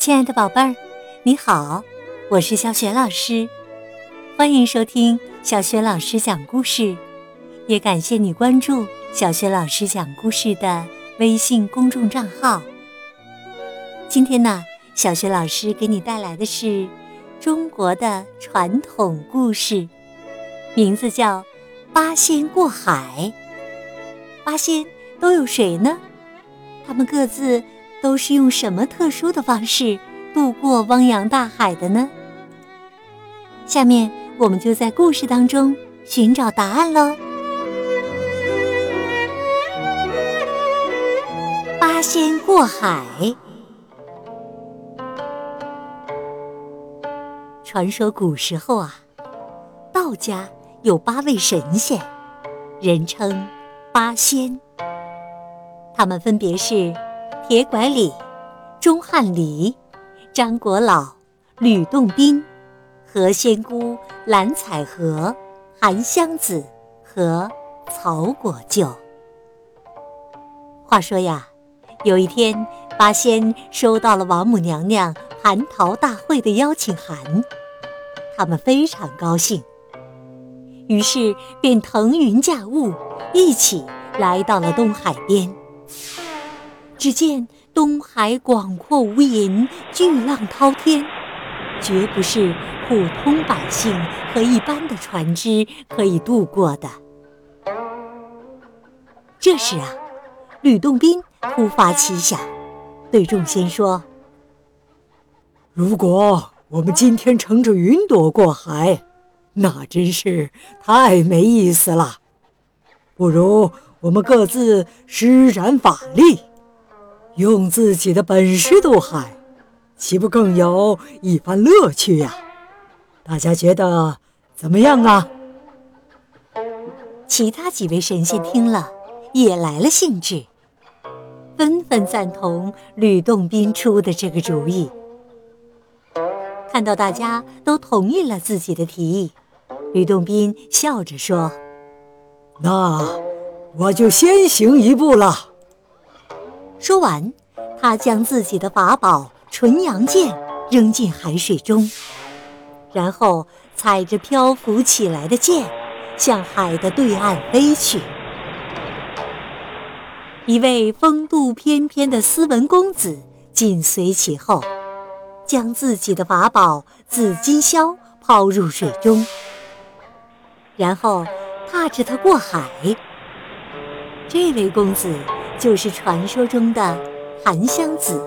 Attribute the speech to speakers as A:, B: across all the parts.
A: 亲爱的宝贝儿，你好，我是小雪老师，欢迎收听小雪老师讲故事，也感谢你关注小雪老师讲故事的微信公众账号。今天呢，小雪老师给你带来的是中国的传统故事，名字叫《八仙过海》。八仙都有谁呢？他们各自。都是用什么特殊的方式渡过汪洋大海的呢？下面我们就在故事当中寻找答案喽。八仙过海。传说古时候啊，道家有八位神仙，人称八仙，他们分别是。铁拐李、钟汉离、张果老、吕洞宾、何仙姑、蓝采和、韩湘子和曹国舅。话说呀，有一天，八仙收到了王母娘娘蟠桃大会的邀请函，他们非常高兴，于是便腾云驾雾，一起来到了东海边。只见东海广阔无垠，巨浪滔天，绝不是普通百姓和一般的船只可以渡过的。这时啊，吕洞宾突发奇想，对众仙说：“
B: 如果我们今天乘着云朵过海，那真是太没意思了。不如我们各自施展法力。”用自己的本事渡海，岂不更有一番乐趣呀？大家觉得怎么样啊？
A: 其他几位神仙听了，也来了兴致，纷纷赞同吕洞宾出的这个主意。看到大家都同意了自己的提议，吕洞宾笑着说：“
B: 那我就先行一步了。”
A: 说完，他将自己的法宝纯阳剑扔进海水中，然后踩着漂浮起来的剑，向海的对岸飞去。一位风度翩翩的斯文公子紧随其后，将自己的法宝紫金箫抛入水中，然后踏着它过海。这位公子。就是传说中的韩湘子。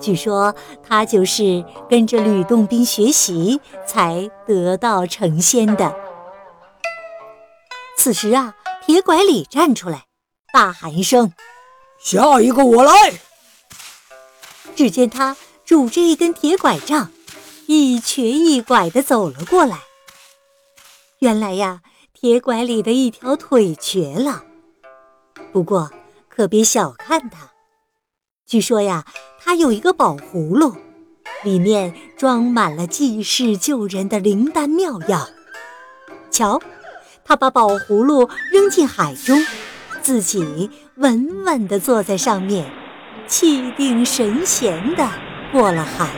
A: 据说他就是跟着吕洞宾学习才得道成仙的。此时啊，铁拐李站出来，大喊一声：“
B: 下一个我来！”
A: 只见他拄着一根铁拐杖，一瘸一拐地走了过来。原来呀，铁拐李的一条腿瘸了。不过。可别小看他，据说呀，他有一个宝葫芦，里面装满了济世救人的灵丹妙药。瞧，他把宝葫芦扔进海中，自己稳稳地坐在上面，气定神闲地过了海。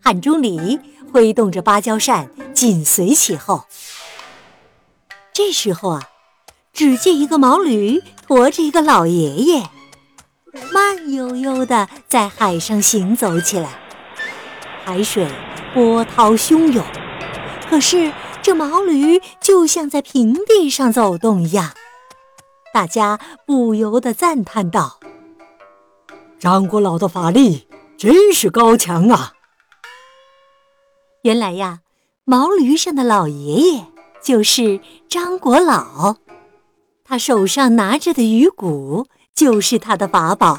A: 汉钟离挥动着芭蕉扇，紧随其后。这时候啊。只见一个毛驴驮着一个老爷爷，慢悠悠地在海上行走起来。海水波涛汹涌，可是这毛驴就像在平地上走动一样。大家不由得赞叹道：“
B: 张国老的法力真是高强啊！”
A: 原来呀，毛驴上的老爷爷就是张国老。他手上拿着的鱼骨就是他的法宝。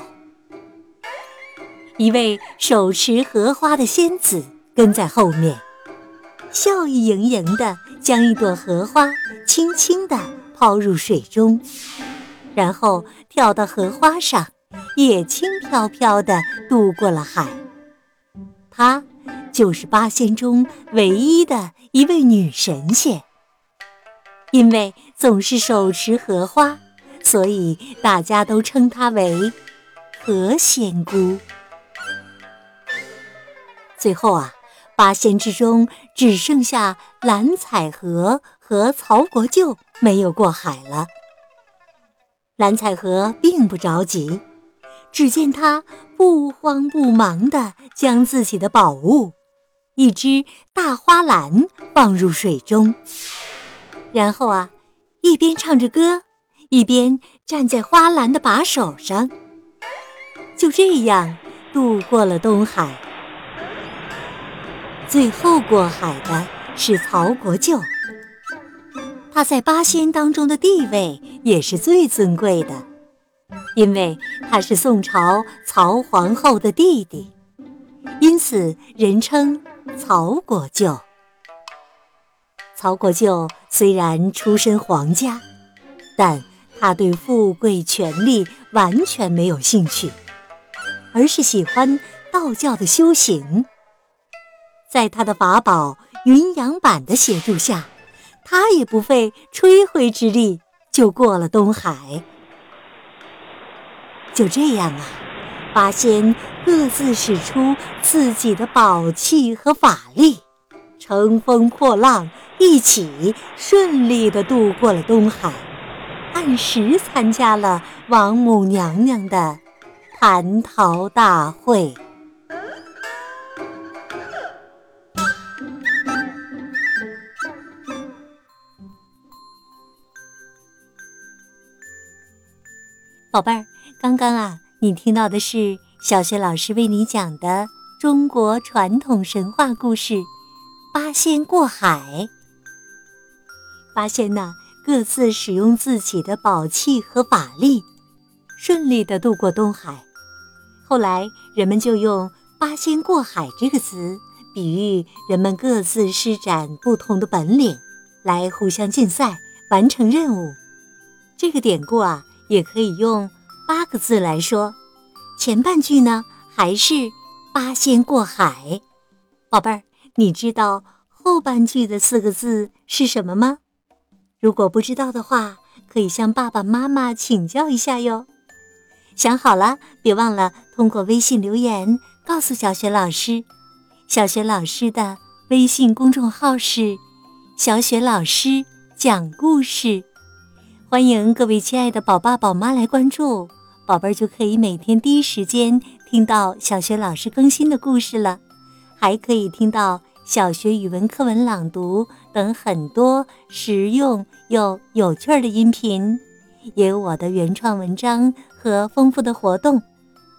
A: 一位手持荷花的仙子跟在后面，笑意盈盈地将一朵荷花轻轻地抛入水中，然后跳到荷花上，也轻飘飘地渡过了海。她就是八仙中唯一的一位女神仙。因为总是手持荷花，所以大家都称她为何仙姑。最后啊，八仙之中只剩下蓝采和和曹国舅没有过海了。蓝采和并不着急，只见他不慌不忙地将自己的宝物——一只大花篮放入水中，然后啊，一边唱着歌，一边站在花篮的把手上，就这样渡过了东海。最后过海的是曹国舅。他在八仙当中的地位也是最尊贵的，因为他是宋朝曹皇后的弟弟，因此人称曹国舅。曹国舅虽然出身皇家，但他对富贵权力完全没有兴趣，而是喜欢道教的修行。在他的法宝云阳板的协助下。他也不费吹灰之力就过了东海。就这样啊，八仙各自使出自己的宝器和法力，乘风破浪，一起顺利的渡过了东海，按时参加了王母娘娘的蟠桃大会。宝贝儿，刚刚啊，你听到的是小学老师为你讲的中国传统神话故事《八仙过海》。八仙呢，各自使用自己的宝器和法力，顺利的渡过东海。后来，人们就用“八仙过海”这个词，比喻人们各自施展不同的本领，来互相竞赛，完成任务。这个典故啊。也可以用八个字来说，前半句呢还是八仙过海。宝贝儿，你知道后半句的四个字是什么吗？如果不知道的话，可以向爸爸妈妈请教一下哟。想好了，别忘了通过微信留言告诉小雪老师。小雪老师的微信公众号是“小雪老师讲故事”。欢迎各位亲爱的宝爸宝妈来关注，宝贝儿就可以每天第一时间听到小雪老师更新的故事了，还可以听到小学语文课文朗读等很多实用又有趣的音频，也有我的原创文章和丰富的活动。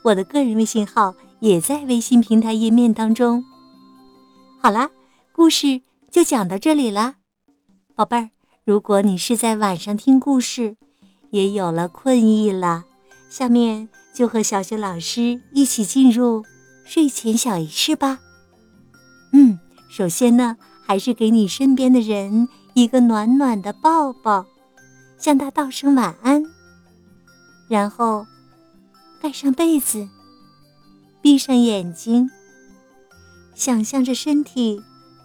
A: 我的个人微信号也在微信平台页面当中。好啦，故事就讲到这里了，宝贝儿。如果你是在晚上听故事，也有了困意了，下面就和小雪老师一起进入睡前小仪式吧。首先呢，还是给你身边的人一个暖暖的抱抱，向他道声晚安，然后盖上被子，闭上眼睛，想象着身体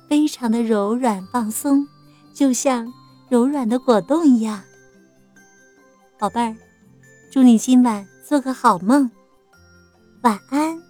A: 非常的柔软放松，就像。柔软的果冻一样，宝贝儿，祝你今晚做个好梦，晚安。